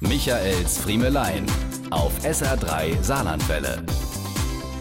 Michaels Friemelein auf SR3 Saarlandwelle.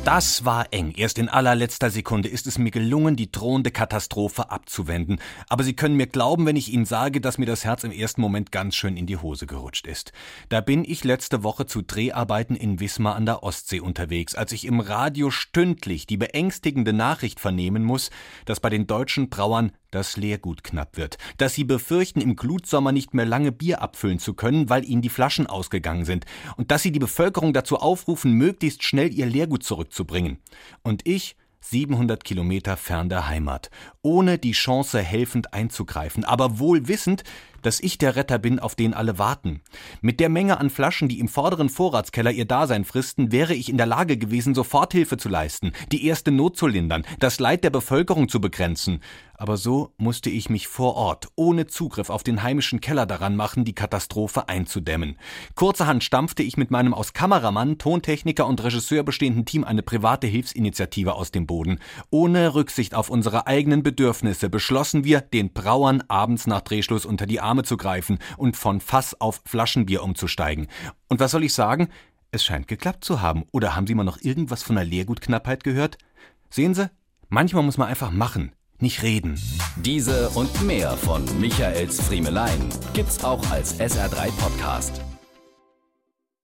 Das war eng. Erst in allerletzter Sekunde ist es mir gelungen, die drohende Katastrophe abzuwenden. Aber Sie können mir glauben, wenn ich Ihnen sage, dass mir das Herz im ersten Moment ganz schön in die Hose gerutscht ist. Da bin ich letzte Woche zu Dreharbeiten in Wismar an der Ostsee unterwegs, als ich im Radio stündlich die beängstigende Nachricht vernehmen muss, dass bei den deutschen Brauern das Leergut knapp wird, dass sie befürchten, im Glutsommer nicht mehr lange Bier abfüllen zu können, weil ihnen die Flaschen ausgegangen sind, und dass sie die Bevölkerung dazu aufrufen, möglichst schnell ihr Leergut zurückzubringen. Und ich 700 Kilometer fern der Heimat, ohne die Chance helfend einzugreifen, aber wohl wissend, dass ich der Retter bin, auf den alle warten. Mit der Menge an Flaschen, die im vorderen Vorratskeller ihr Dasein fristen, wäre ich in der Lage gewesen, Soforthilfe zu leisten, die erste Not zu lindern, das Leid der Bevölkerung zu begrenzen aber so musste ich mich vor Ort, ohne Zugriff auf den heimischen Keller daran machen, die Katastrophe einzudämmen. Kurzerhand stampfte ich mit meinem aus Kameramann, Tontechniker und Regisseur bestehenden Team eine private Hilfsinitiative aus dem Boden. Ohne Rücksicht auf unsere eigenen Bedürfnisse beschlossen wir, den Brauern abends nach Drehschluss unter die Arme zu greifen und von Fass auf Flaschenbier umzusteigen. Und was soll ich sagen? Es scheint geklappt zu haben. Oder haben Sie mal noch irgendwas von der Leergutknappheit gehört? Sehen Sie, manchmal muss man einfach machen nicht reden. Diese und mehr von Michaels Friemelein gibt's auch als SR3 Podcast.